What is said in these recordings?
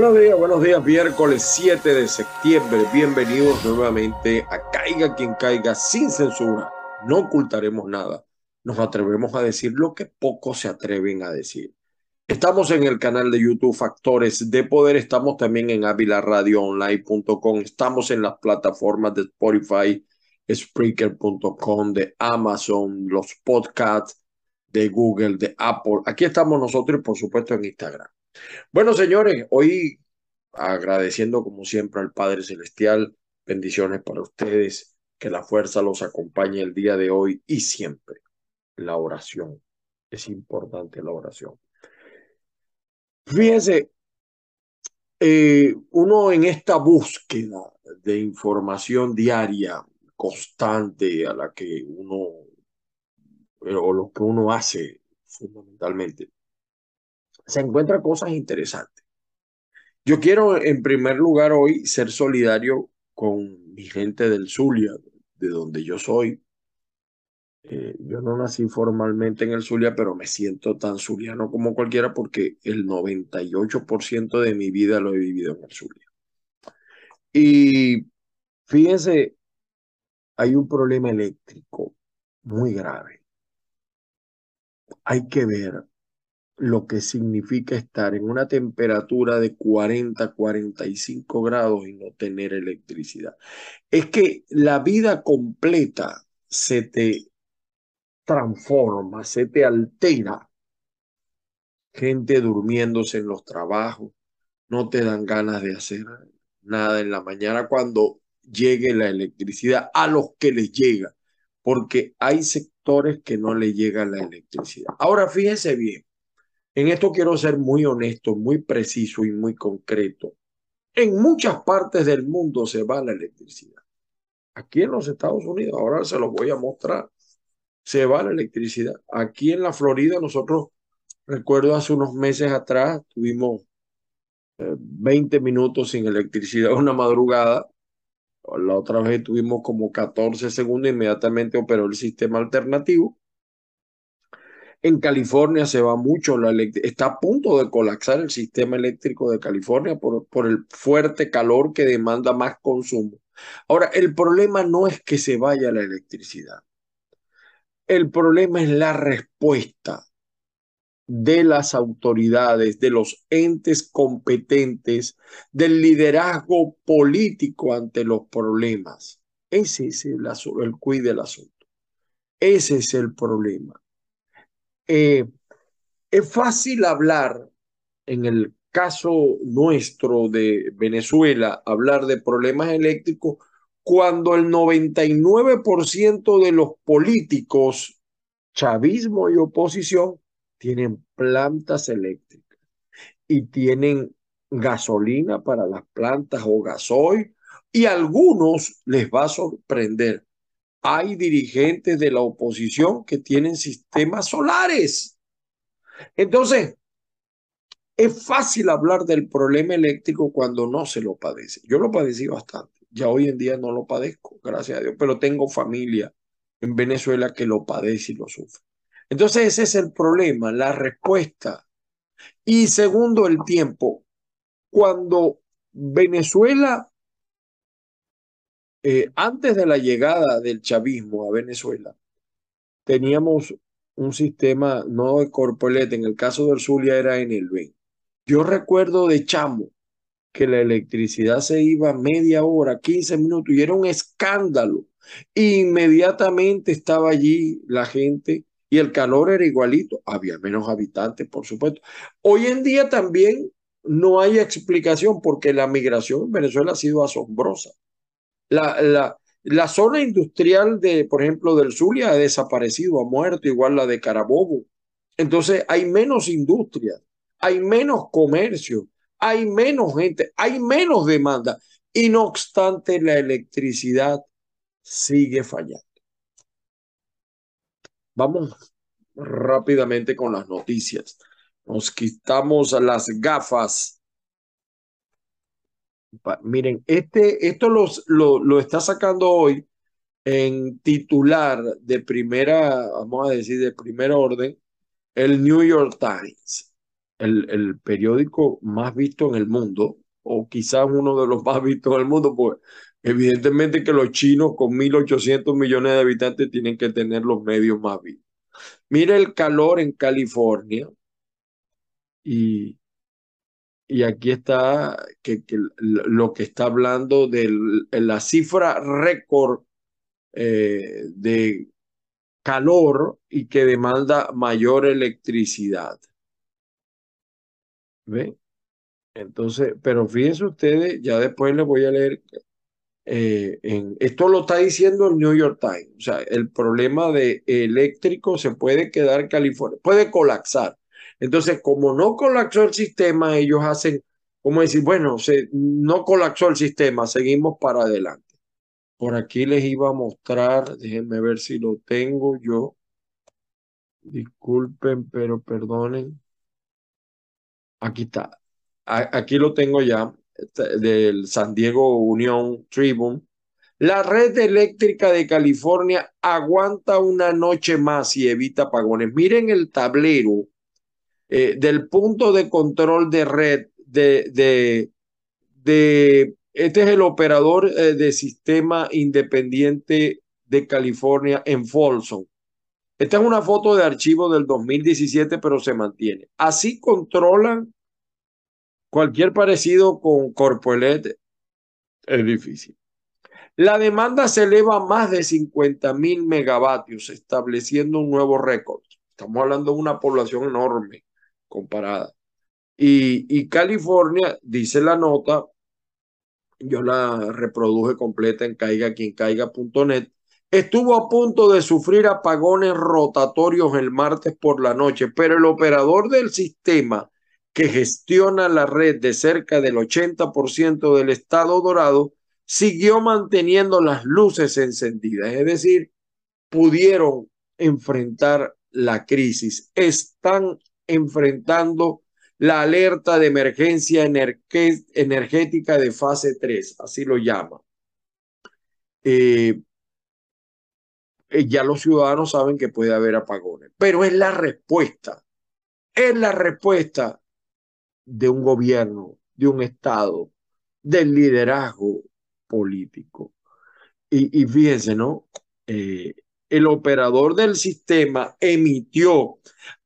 Buenos días, buenos días, miércoles 7 de septiembre. Bienvenidos nuevamente a Caiga quien caiga sin censura. No ocultaremos nada. Nos atrevemos a decir lo que pocos se atreven a decir. Estamos en el canal de YouTube Factores de Poder. Estamos también en avilaradioonline.com. Estamos en las plataformas de Spotify, Spreaker.com, de Amazon, los podcasts de Google, de Apple. Aquí estamos nosotros y por supuesto en Instagram. Bueno, señores, hoy agradeciendo como siempre al Padre Celestial, bendiciones para ustedes, que la fuerza los acompañe el día de hoy y siempre. La oración, es importante la oración. Fíjense, eh, uno en esta búsqueda de información diaria, constante, a la que uno, o lo que uno hace fundamentalmente, se encuentran cosas interesantes. Yo quiero en primer lugar hoy ser solidario con mi gente del Zulia, de donde yo soy. Eh, yo no nací formalmente en el Zulia, pero me siento tan zuliano como cualquiera porque el 98% de mi vida lo he vivido en el Zulia. Y fíjense, hay un problema eléctrico muy grave. Hay que ver lo que significa estar en una temperatura de 40, 45 grados y no tener electricidad. Es que la vida completa se te transforma, se te altera. Gente durmiéndose en los trabajos, no te dan ganas de hacer nada en la mañana cuando llegue la electricidad a los que les llega, porque hay sectores que no le llega la electricidad. Ahora fíjense bien, en esto quiero ser muy honesto, muy preciso y muy concreto. En muchas partes del mundo se va la electricidad. Aquí en los Estados Unidos, ahora se los voy a mostrar, se va la electricidad. Aquí en la Florida, nosotros, recuerdo hace unos meses atrás, tuvimos 20 eh, minutos sin electricidad una madrugada. La otra vez tuvimos como 14 segundos, inmediatamente operó el sistema alternativo. En California se va mucho la electricidad. Está a punto de colapsar el sistema eléctrico de California por, el fuerte calor que demanda más consumo. Ahora, el problema no es que se vaya la electricidad. El problema es la respuesta de las autoridades, de los entes competentes, del liderazgo político ante los problemas. Ese es el, el cuide del asunto. Ese es el problema. Eh, es fácil hablar, en el caso nuestro de Venezuela, hablar de problemas eléctricos cuando el 99% de los políticos, chavismo y oposición, tienen plantas eléctricas y tienen gasolina para las plantas o gasoil y a algunos les va a sorprender hay dirigentes de la oposición que tienen sistemas solares. Entonces, es fácil hablar del problema eléctrico cuando no se lo padece. Yo lo padecí bastante. Ya hoy en día no lo padezco, gracias a Dios, pero tengo familia en Venezuela que lo padece y lo sufre. Entonces ese es el problema, la respuesta. Y segundo, el tiempo. Cuando Venezuela eh, antes de la llegada del chavismo a Venezuela, teníamos un sistema no de corpolete, en el caso del Zulia era en el B. Yo recuerdo de chamo que la electricidad se iba media hora, 15 minutos, y era un escándalo. Inmediatamente estaba allí la gente y el calor era igualito. Había menos habitantes, por supuesto. Hoy en día también no hay explicación porque la migración en Venezuela ha sido asombrosa. La, la, la zona industrial de, por ejemplo, del Zulia ha desaparecido, ha muerto, igual la de Carabobo. Entonces hay menos industria, hay menos comercio, hay menos gente, hay menos demanda. Y no obstante, la electricidad sigue fallando. Vamos rápidamente con las noticias. Nos quitamos las gafas Miren, este, esto los, lo, lo está sacando hoy en titular de primera, vamos a decir, de primer orden, el New York Times. el, el periódico más visto en el mundo, o quizás uno de los más vistos en el mundo, pues evidentemente que los chinos con 1.800 millones de habitantes tienen que tener los medios más vistos. Mira el calor en California y, y aquí está que, lo que está hablando de la cifra récord eh, de calor y que demanda mayor electricidad. ¿Ven? Entonces, pero fíjense ustedes, ya después les voy a leer, eh, en, esto lo está diciendo el New York Times, o sea, el problema de eléctrico se puede quedar California, puede colapsar. Entonces, como no colapsó el sistema, ellos hacen, como decir, bueno, no colapsó el sistema, seguimos para adelante. Por aquí les iba a mostrar, déjenme ver si lo tengo yo. Disculpen, pero perdonen. Aquí está. Aquí lo tengo ya, este, del San Diego Union Tribune. La red eléctrica de California aguanta una noche más y evita apagones. Miren el tablero eh, del punto de control de red de, de, este es el operador eh, de sistema independiente de California en Folsom. Esta es una foto de archivo del 2017, pero se mantiene. Así controlan cualquier parecido con Corpoelet. Es difícil. La demanda se eleva a más de 50 mil megavatios, estableciendo un nuevo récord. Estamos hablando de una población enorme comparada. Y, y California, dice la nota, yo la reproduje completa en caigaquiencaiga.net, estuvo a punto de sufrir apagones rotatorios el martes por la noche, pero el operador del sistema que gestiona la red de cerca del 80% del estado dorado siguió manteniendo las luces encendidas, es decir, pudieron enfrentar la crisis, están enfrentando la alerta de emergencia energética de fase 3, así lo llama. Eh, eh, ya los ciudadanos saben que puede haber apagones, pero es la respuesta, es la respuesta de un gobierno, de un Estado, del liderazgo político. Y, fíjense, ¿no? Eh, el operador del sistema emitió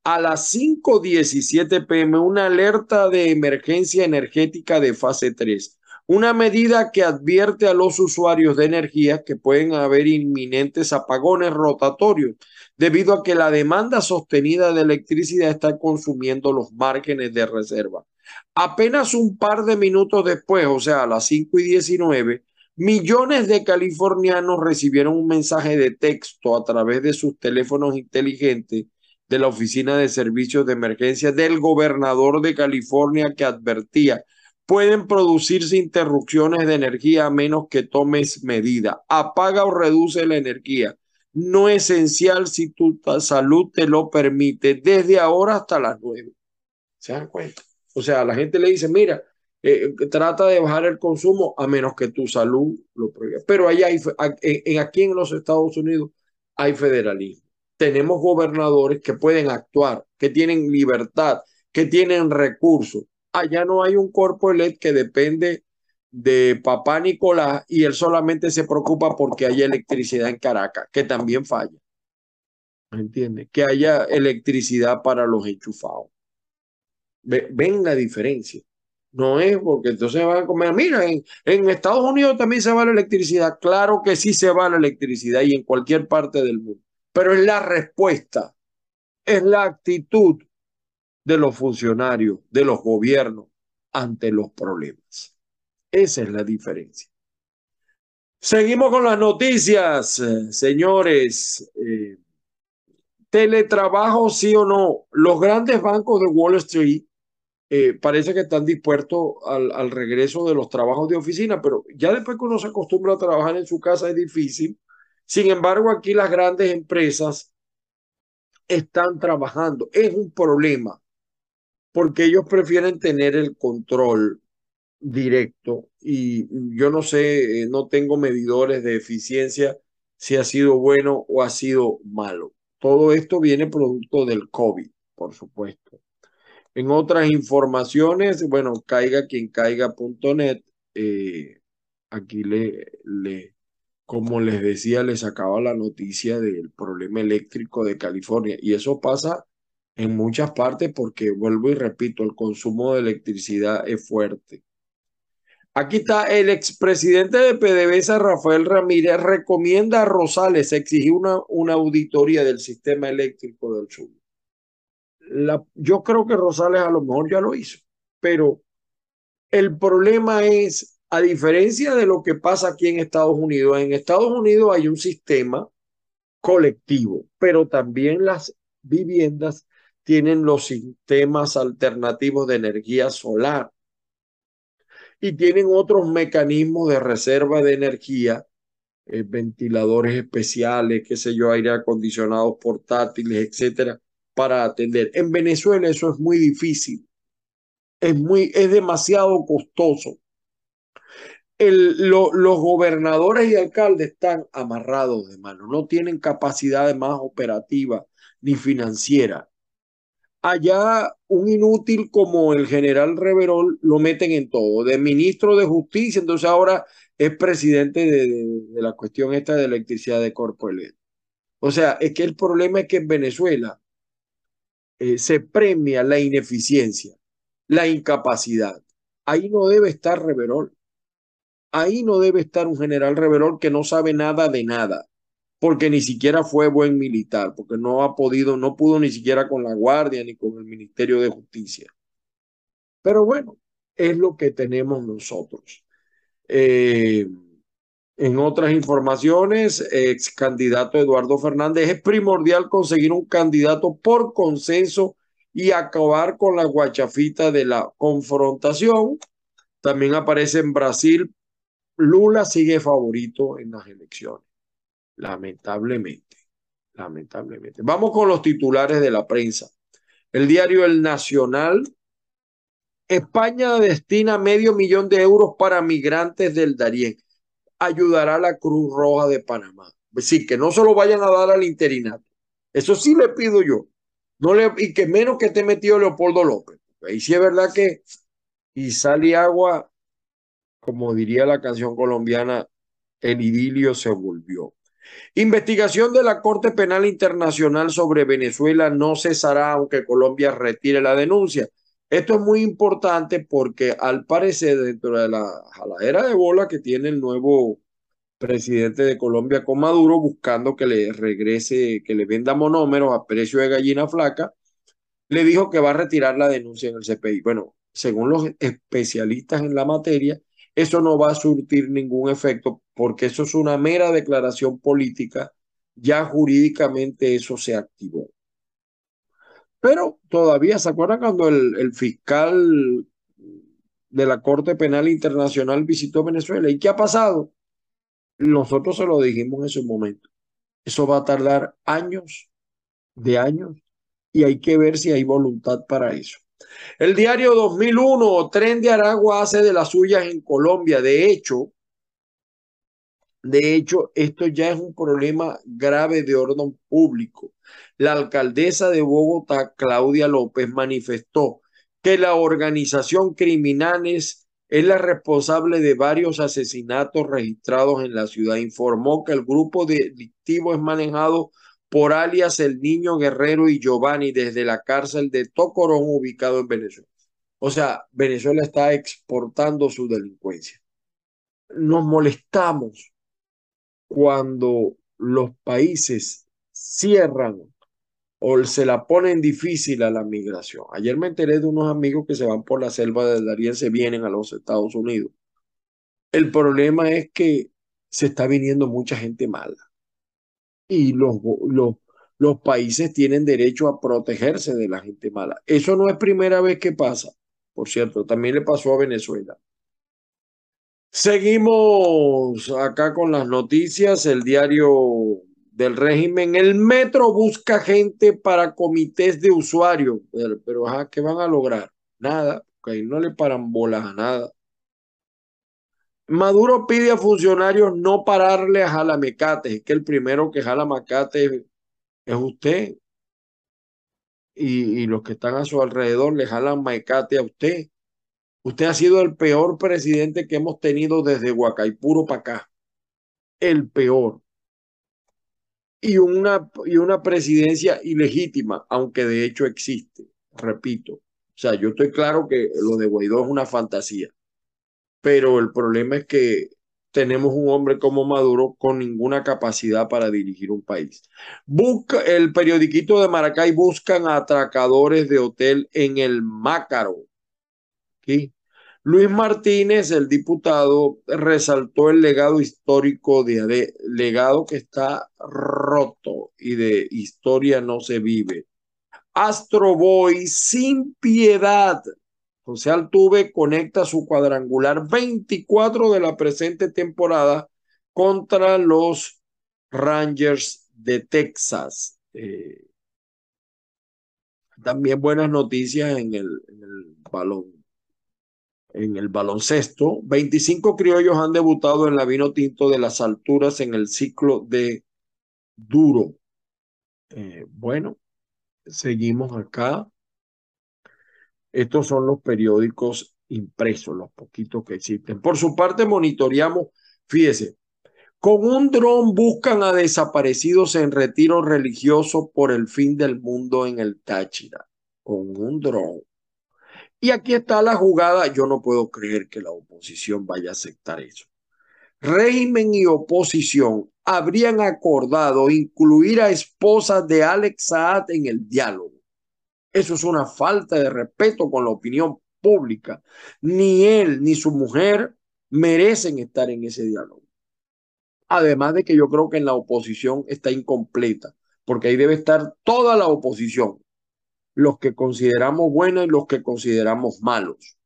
a las 5.17 pm una alerta de emergencia energética de fase 3, una medida que advierte a los usuarios de energía que pueden haber inminentes apagones rotatorios debido a que la demanda sostenida de electricidad está consumiendo los márgenes de reserva. Apenas un par de minutos después, o sea, a las 5 y 19, millones de californianos recibieron un mensaje de texto a través de sus teléfonos inteligentes de la Oficina de Servicios de Emergencia del gobernador de California que advertía, pueden producirse interrupciones de energía a menos que tomes medida. Apaga o reduce la energía. No esencial si tu salud te lo permite, desde ahora hasta las nueve. ¿Se dan cuenta? O sea, la gente le dice, mira, eh, trata de bajar el consumo a menos que tu salud lo prohíba. Pero allá aquí en los Estados Unidos hay federalismo tenemos gobernadores que pueden actuar, que tienen libertad, que tienen recursos. Allá no hay un cuerpo electo que depende de papá Nicolás y él solamente se preocupa porque haya electricidad en Caracas, que también falla. ¿Me entiendes? Que haya electricidad para los enchufados. Ven la diferencia. No es porque entonces van a comer. Mira, en, en, Estados Unidos también se va la electricidad. Claro que sí se va la electricidad y en cualquier parte del mundo pero es la respuesta, es la actitud de los funcionarios, de los gobiernos ante los problemas. Esa es la diferencia. Seguimos con las noticias, eh, señores. Eh, teletrabajo, sí o no. Los grandes bancos de Wall Street eh, parece que están dispuestos al, al, regreso de los trabajos de oficina, pero ya después que uno se acostumbra a trabajar en su casa es difícil sin embargo, aquí las grandes empresas están trabajando. Es un problema porque ellos prefieren tener el control directo y yo no sé, eh, no tengo medidores de eficiencia si ha sido bueno o ha sido malo. Todo esto viene producto del COVID, por supuesto. En otras informaciones, bueno, caiga quien caiga.net, eh, aquí le, le, como les decía, les sacaba la noticia del problema eléctrico de California. Y eso pasa en muchas partes porque, vuelvo y repito, el consumo de electricidad es fuerte. Aquí está el expresidente de PDVSA, Rafael Ramírez, recomienda a Rosales exigir una, una auditoría del sistema eléctrico del sur yo creo que Rosales a lo mejor ya lo hizo, pero el problema es, a diferencia de lo que pasa aquí en Estados Unidos, en Estados Unidos hay un sistema colectivo, pero también las viviendas tienen los sistemas alternativos de energía solar y tienen otros mecanismos de reserva de energía, eh, ventiladores especiales, qué sé yo, aire acondicionados portátiles, etcétera, para atender. En Venezuela eso es muy difícil, es, muy, es demasiado costoso. El, los gobernadores y alcaldes están amarrados de mano, no tienen capacidad más operativa ni financiera. Allá un inútil como el general Reverol lo meten en todo, de ministro de justicia, entonces ahora es presidente de, la cuestión esta de electricidad de Corpo O sea, es que el problema es que en Venezuela eh, se premia la ineficiencia, la incapacidad. Ahí no debe estar Reverol. Ahí no debe estar un general Reverol que no sabe nada de nada, porque ni siquiera fue buen militar, porque no ha podido, no pudo ni siquiera con la Guardia ni con el Ministerio de Justicia. Pero bueno, es lo que tenemos nosotros. Eh, en otras informaciones, ex candidato Eduardo Fernández, es primordial conseguir un candidato por consenso y acabar con la guachafita de la confrontación. También aparece en Brasil, Lula sigue favorito en las elecciones, lamentablemente, lamentablemente. Vamos con los titulares de la prensa. El diario El Nacional, España destina medio millón de euros para migrantes del Darién ayudará a la Cruz Roja de Panamá. Sí, que no se lo vayan a dar al interinato. Eso sí le pido yo. No y que menos que esté metido Leopoldo López. Ahí sí es verdad que y sale agua, como diría la canción colombiana, el idilio se volvió. Investigación de la Corte Penal Internacional sobre Venezuela no cesará aunque Colombia retire la denuncia. Esto es muy importante porque al parecer dentro de la jaladera de bola que tiene el nuevo presidente de Colombia con Maduro buscando que le regrese, que le venda monómeros a precio de gallina flaca, le dijo que va a retirar la denuncia en el CPI. Bueno, según los especialistas en la materia, eso no va a surtir ningún efecto porque eso es una mera declaración política, ya jurídicamente eso se activó. Pero todavía, ¿se acuerdan cuando el, fiscal de la Corte Penal Internacional visitó Venezuela? ¿Y qué ha pasado? Nosotros se lo dijimos en su momento. Eso va a tardar años de años y hay que ver si hay voluntad para eso. El diario 2001, Tren de Aragua hace de las suyas en Colombia. De hecho, de hecho, esto ya es un problema grave de orden público. La alcaldesa de Bogotá, Claudia López, manifestó que la organización criminales es la responsable de varios asesinatos registrados en la ciudad. Informó que el grupo delictivo es manejado por alias El Niño Guerrero y Giovanni desde la cárcel de Tocorón ubicado en Venezuela. O sea, Venezuela está exportando su delincuencia. Nos molestamos cuando los países cierran o se la ponen difícil a la migración. Ayer me enteré de unos amigos que se van por la selva de Darién, se vienen a los Estados Unidos. El problema es que se está viniendo mucha gente mala y los, los, los países tienen derecho a protegerse de la gente mala. Eso no es primera vez que pasa, por cierto, también le pasó a Venezuela. Seguimos acá con las noticias, el diario del régimen. El metro busca gente para comités de usuarios, pero, ¿qué van a lograr? Nada, porque ahí no le paran bolas a nada. Maduro pide a funcionarios no pararle a jalamecates, es que el primero que jala macate es usted. y, los que están a su alrededor le jalan maecate a usted. Usted ha sido el peor presidente que hemos tenido desde Huacaipuro para acá. El peor. Y una, y una presidencia ilegítima, aunque de hecho existe, repito. O sea, yo estoy claro que lo de Guaidó es una fantasía, pero el problema es que tenemos un hombre como Maduro con ninguna capacidad para dirigir un país. Busca, el periodiquito de Maracay buscan atracadores de hotel en el Mácaro. Luis Martínez, el diputado, resaltó el legado histórico de, de legado que está roto y de historia no se vive. Astro Boy sin piedad José Altuve conecta su cuadrangular 24 de la presente temporada contra los Rangers de Texas. Eh, también buenas noticias en el, balón. En el baloncesto, 25 criollos han debutado en la vino tinto de las alturas en el ciclo de duro. Eh, bueno, seguimos acá. Estos son los periódicos impresos, los poquitos que existen. Por su parte, monitoreamos, fíjese, con un dron buscan a desaparecidos en retiro religioso por el fin del mundo en el Táchira. Con un dron. Y aquí está la jugada. Yo no puedo creer que la oposición vaya a aceptar eso. Régimen y oposición habrían acordado incluir a esposas de Alex Saad en el diálogo. Eso es una falta de respeto con la opinión pública. Ni él ni su mujer merecen estar en ese diálogo. Además de que yo creo que en la oposición está incompleta, porque ahí debe estar toda la oposición, los que consideramos buenos y los que consideramos malos.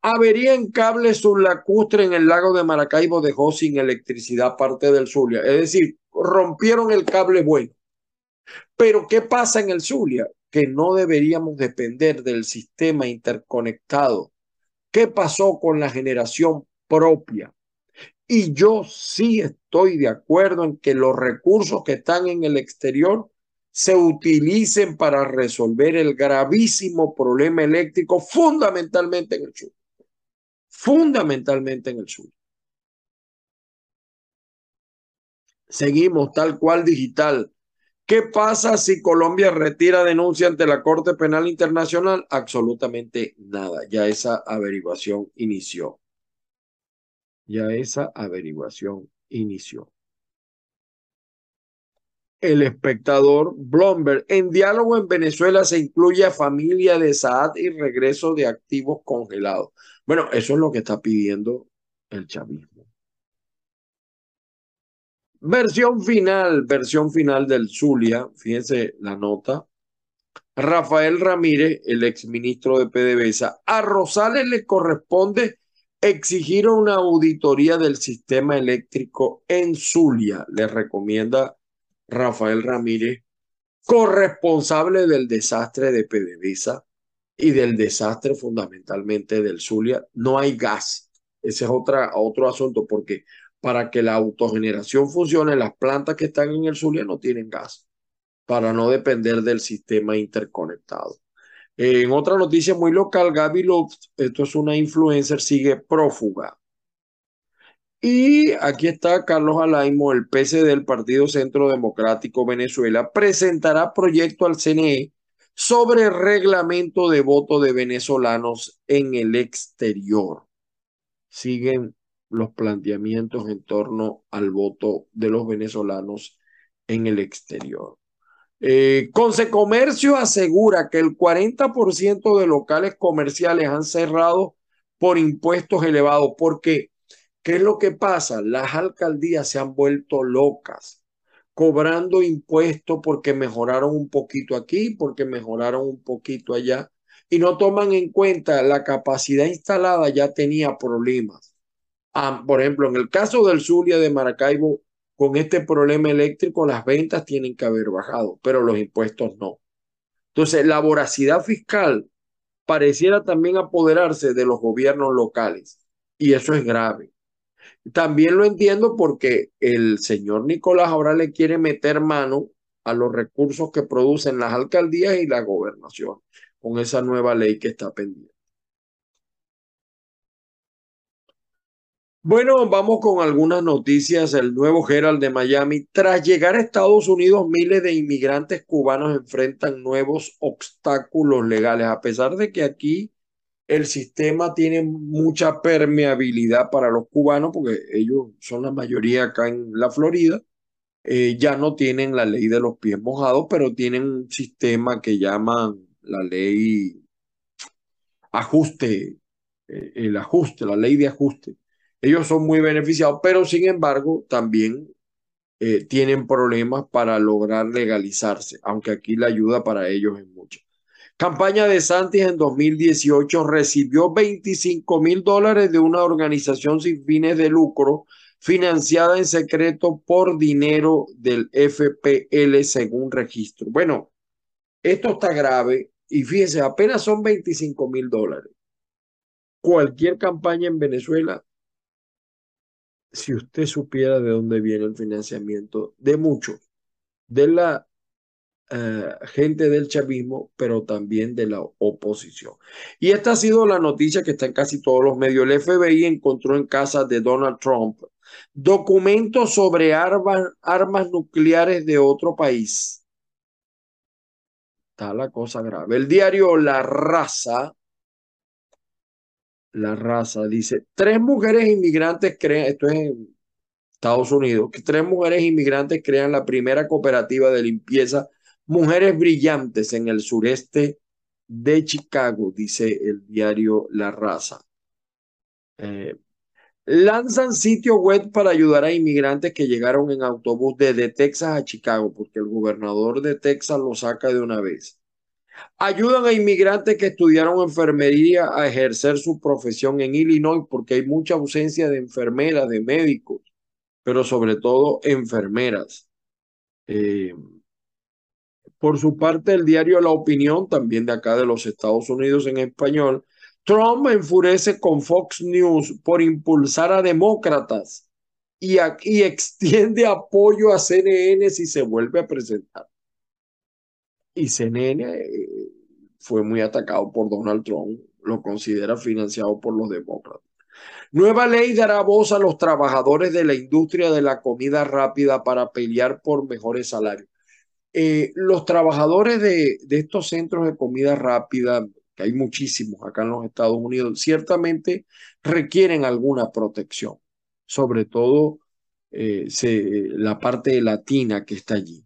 Avería en cable sublacustre en el lago de Maracaibo dejó sin electricidad parte del Zulia. Es decir, rompieron el cable bueno. Pero ¿qué pasa en el Zulia? Que no deberíamos depender del sistema interconectado. ¿Qué pasó con la generación propia? Y yo sí estoy de acuerdo en que los recursos que están en el exterior se utilicen para resolver el gravísimo problema eléctrico fundamentalmente en el sur. Fundamentalmente en el sur. Seguimos tal cual digital ¿Qué pasa si Colombia retira denuncia ante la Corte Penal Internacional? Absolutamente nada. Ya esa averiguación inició. Ya esa averiguación inició. El espectador Blomberg. En diálogo en Venezuela se incluye a familia de Saad y regreso de activos congelados. Bueno, eso es lo que está pidiendo el chavismo. Versión final, versión final del Zulia, fíjense la nota. Rafael Ramírez, el exministro de PDVSA, a Rosales le corresponde exigir una auditoría del sistema eléctrico en Zulia, le recomienda Rafael Ramírez, corresponsable del desastre de PDVSA y del desastre fundamentalmente del Zulia. No hay gas. Ese es otra, otro asunto porque para que la autogeneración funcione, las plantas que están en el Zulia no tienen gas, para no depender del sistema interconectado. En otra noticia muy local, Gaby Lux, esto es una influencer, sigue prófuga. Y aquí está Carlos Alaimo, el PC del Partido Centro Democrático Venezuela, presentará proyecto al CNE sobre reglamento de voto de venezolanos en el exterior. Siguen los planteamientos en torno al voto de los venezolanos en el exterior. Eh, Consecomercio asegura que el 40% de locales comerciales han cerrado por impuestos elevados. porque ¿Qué es lo que pasa? Las alcaldías se han vuelto locas, cobrando impuestos porque mejoraron un poquito aquí, porque mejoraron un poquito allá, y no toman en cuenta la capacidad instalada ya tenía problemas por ejemplo, en el caso del Zulia de Maracaibo, con este problema eléctrico, las ventas tienen que haber bajado, pero los impuestos no. Entonces, la voracidad fiscal pareciera también apoderarse de los gobiernos locales y eso es grave. También lo entiendo porque el señor Nicolás ahora le quiere meter mano a los recursos que producen las alcaldías y la gobernación con esa nueva ley que está pendiente. Bueno, vamos con algunas noticias. El nuevo Herald de Miami. Tras llegar a Estados Unidos, miles de inmigrantes cubanos enfrentan nuevos obstáculos legales, a pesar de que aquí el sistema tiene mucha permeabilidad para los cubanos, porque ellos son la mayoría acá en la Florida. Eh, ya no tienen la ley de los pies mojados, pero tienen un sistema que llaman la ley ajuste, eh, el ajuste, la ley de ajuste ellos son muy beneficiados, pero sin embargo también eh, tienen problemas para lograr legalizarse, aunque aquí la ayuda para ellos es mucha. Campaña de Santis en 2018 recibió 25 mil dólares de una organización sin fines de lucro financiada en secreto por dinero del FPL según registro. Bueno, esto está grave y fíjense, apenas son 25 mil dólares. Cualquier campaña en Venezuela si usted supiera de dónde viene el financiamiento de muchos, de la eh, gente del chavismo, pero también de la oposición. Y esta ha sido la noticia que está en casi todos los medios. El FBI encontró en casa de Donald Trump documentos sobre armas, armas nucleares de otro país. Está la cosa grave. El diario La Raza la raza. Dice, tres mujeres inmigrantes crean, esto es en Estados Unidos, tres mujeres inmigrantes crean la primera cooperativa de limpieza Mujeres Brillantes en el sureste de Chicago, dice el diario La Raza. Eh, lanzan sitio web para ayudar a inmigrantes que llegaron en autobús desde Texas a Chicago, porque el gobernador de Texas lo saca de una vez. Ayudan a inmigrantes que estudiaron enfermería a ejercer su profesión en Illinois porque hay mucha ausencia de enfermeras, de médicos, pero sobre todo enfermeras. Eh, por su parte, el diario La Opinión, también de acá de los Estados Unidos en español, Trump enfurece con Fox News por impulsar a demócratas y, y extiende apoyo a CNN si se vuelve a presentar y CNN eh, fue muy atacado por Donald Trump, lo considera financiado por los demócratas. Nueva ley dará voz a los trabajadores de la industria de la comida rápida para pelear por mejores salarios. Eh, los trabajadores de, estos centros de comida rápida, que hay muchísimos acá en los Estados Unidos, ciertamente requieren alguna protección, sobre todo eh, la parte latina que está allí.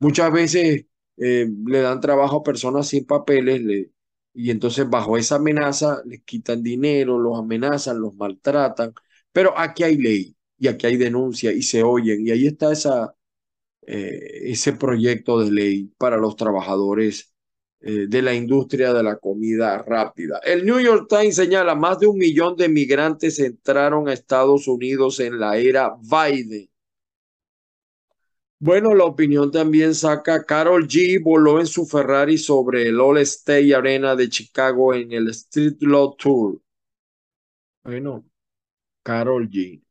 Muchas veces eh, le dan trabajo a personas sin papeles le, y entonces bajo esa amenaza les quitan dinero, los amenazan, los maltratan, pero aquí hay ley y aquí hay denuncia y se oyen y ahí está esa, eh, ese proyecto de ley para los trabajadores eh, de la industria de la comida rápida. El New York Times señala más de un millón de migrantes entraron a Estados Unidos en la era Biden bueno, la opinión también saca Carol G voló en su Ferrari sobre el All State Arena de Chicago en el Street Law Tour. Bueno, Carol G.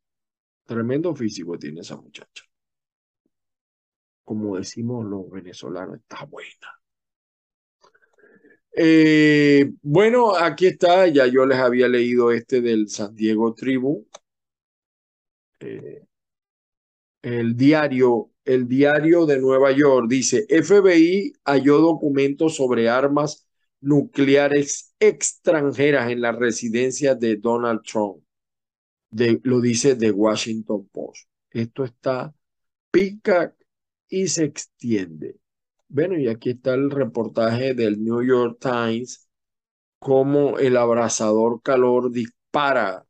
Tremendo físico tiene esa muchacha. Como decimos los venezolanos, está buena. Eh, bueno, aquí está, ya yo les había leído este del San Diego Tribune. Eh, el diario el diario de Nueva York dice, FBI halló documentos sobre armas nucleares extranjeras en la residencia de Donald Trump. lo dice The Washington Post. Esto está pica y se extiende. Bueno, y aquí está el reportaje del New York Times, cómo el abrasador calor dispara.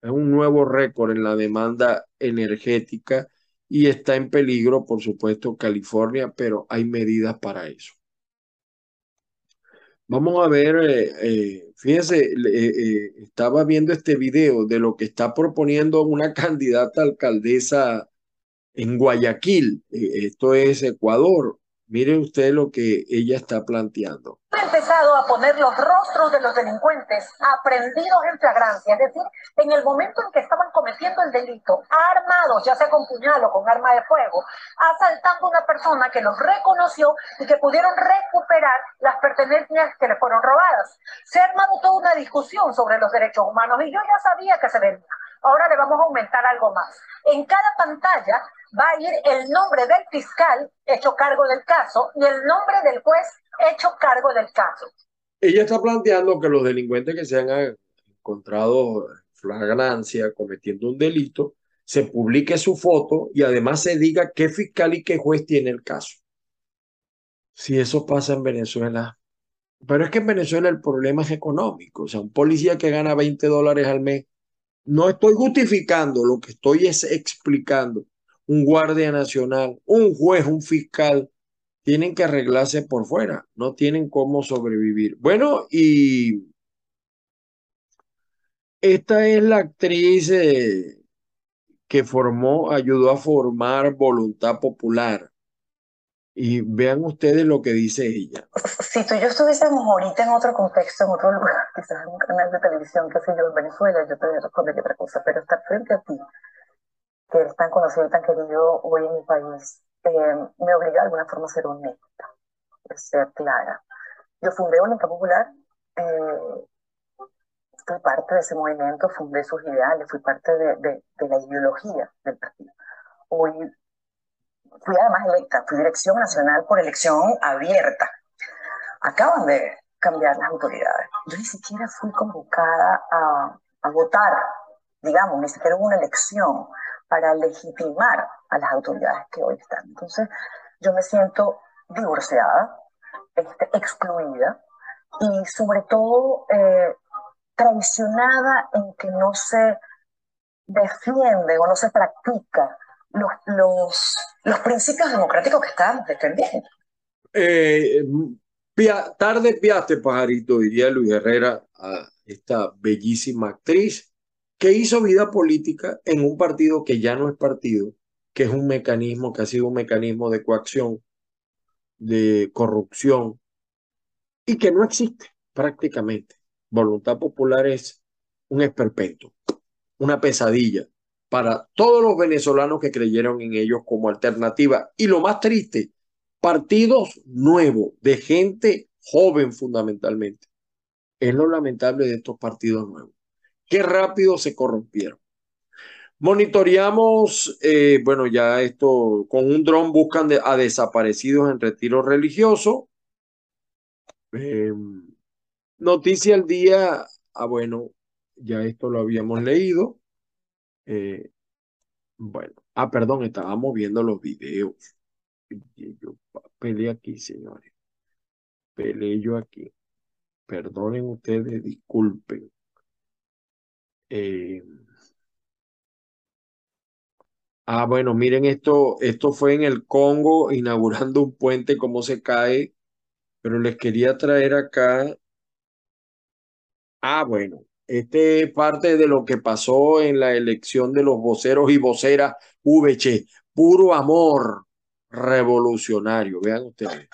Es un nuevo récord en la demanda energética y está en peligro, por supuesto, California, pero hay medidas para eso. Vamos a ver, eh, eh, fíjense, eh, estaba viendo este video de lo que está proponiendo una candidata alcaldesa en Guayaquil, esto es Ecuador, Mire usted lo que ella está planteando. Ha empezado a poner los rostros de los delincuentes aprendidos en flagrancia, es decir, en el momento en que estaban cometiendo el delito, armados, ya sea con puñal o con arma de fuego, asaltando a una persona que los reconoció y que pudieron recuperar las pertenencias que le fueron robadas. Se ha armado toda una discusión sobre los derechos humanos y yo ya sabía que se venía. Ahora le vamos a aumentar algo más. En cada pantalla va a ir el nombre del fiscal hecho cargo del caso y el nombre del juez hecho cargo del caso. Ella está planteando que los delincuentes que se han encontrado en flagrancia cometiendo un delito, se publique su foto y además se diga qué fiscal y qué juez tiene el caso. Si eso pasa en Venezuela. Pero es que en Venezuela el problema es económico. O sea, un policía que gana 20 dólares al mes, no estoy justificando, lo que estoy es explicando un guardia nacional, un juez, un fiscal, tienen que arreglarse por fuera, no tienen cómo sobrevivir. Bueno, y esta es la actriz eh, que formó, ayudó a formar Voluntad Popular. Y vean ustedes lo que dice ella. Si tú y yo estuviésemos ahorita en otro contexto, en otro lugar, quizás en un canal de televisión, qué sé yo, en Venezuela, yo te respondería otra cosa, pero estar frente a ti que es tan conocido y tan querido hoy en mi país, eh, me obliga de alguna forma a ser honesta, a ser clara. Yo fundé Voluntad Popular, eh, fui parte de ese movimiento, fundé sus ideales, fui parte de, de, de, la ideología del partido. Hoy fui además electa, fui dirección nacional por elección abierta. Acaban de cambiar las autoridades. Yo ni siquiera fui convocada a, a votar, digamos, ni siquiera hubo una elección para legitimar a las autoridades que hoy están. Entonces, yo me siento divorciada, este, excluida y sobre todo eh, traicionada en que no se defiende o no se practica los, los, los principios democráticos que estamos defendiendo. Eh, tarde piaste, pajarito, diría Luis Herrera a esta bellísima actriz que hizo vida política en un partido que ya no es partido, que es un mecanismo, que ha sido un mecanismo de coacción, de corrupción, y que no existe prácticamente. Voluntad Popular es un esperpento, una pesadilla para todos los venezolanos que creyeron en ellos como alternativa. Y lo más triste, partidos nuevos, de gente joven fundamentalmente. Es lo lamentable de estos partidos nuevos qué rápido se corrompieron. Monitoreamos, eh, bueno, ya esto, con un dron buscan a desaparecidos en retiro religioso. Em, noticia al día, ah, bueno, ya esto lo habíamos leído. Eh, bueno, ah, perdón, estábamos viendo los videos. Yo peleé aquí, señores. Peleé yo aquí. Perdonen ustedes, disculpen. Eh, ah, bueno, miren esto, esto fue en el Congo inaugurando un puente, cómo se cae, pero les quería traer acá. Ah, bueno, este es parte de lo que pasó en la elección de los voceros y voceras VC, puro amor revolucionario, vean ustedes.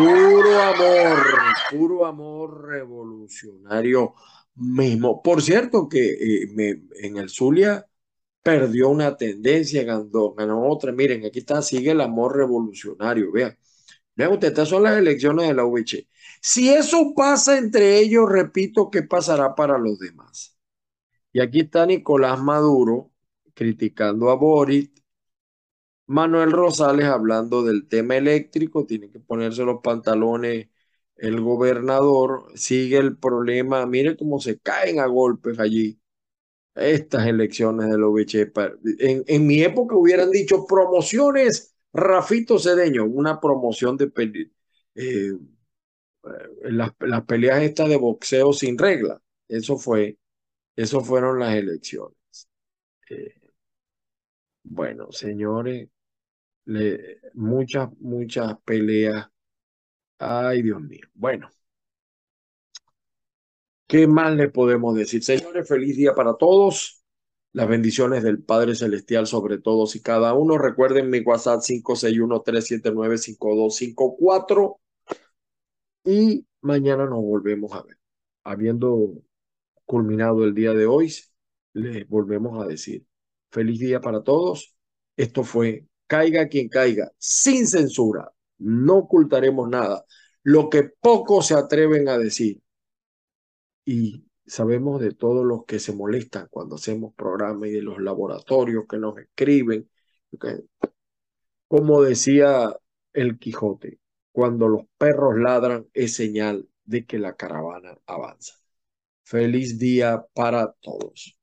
Puro amor, puro amor revolucionario mismo. Por cierto, que eh, en el Zulia perdió una tendencia, ganó, otra. Miren, aquí está, sigue el amor revolucionario. Vean, vean ustedes, estas son las elecciones de la UVC. Si eso pasa entre ellos, repito, ¿qué pasará para los demás? Y aquí está Nicolás Maduro criticando a Boris, Manuel Rosales hablando del tema eléctrico, tiene que ponerse los pantalones el gobernador, sigue el problema, mire cómo se caen a golpes allí estas elecciones de los En, en mi época hubieran dicho promociones Rafito Cedeño, una promoción de eh, las, las, peleas estas de boxeo sin regla. Eso fue, eso fueron las elecciones. Eh, bueno, señores, muchas, muchas peleas. Ay, Dios mío. Bueno. ¿Qué más le podemos decir? Señores, feliz día para todos. Las bendiciones del Padre Celestial sobre todos y cada uno. Recuerden mi WhatsApp 561-379-5254. Y mañana nos volvemos a ver. Habiendo culminado el día de hoy, les volvemos a decir feliz día para todos. Esto fue Caiga quien caiga, sin censura. No ocultaremos nada. Lo que pocos se atreven a decir y sabemos de todos los que se molestan cuando hacemos programas y de los laboratorios que nos escriben. Como decía el Quijote, cuando los perros ladran es señal de que la caravana avanza. Feliz día para todos.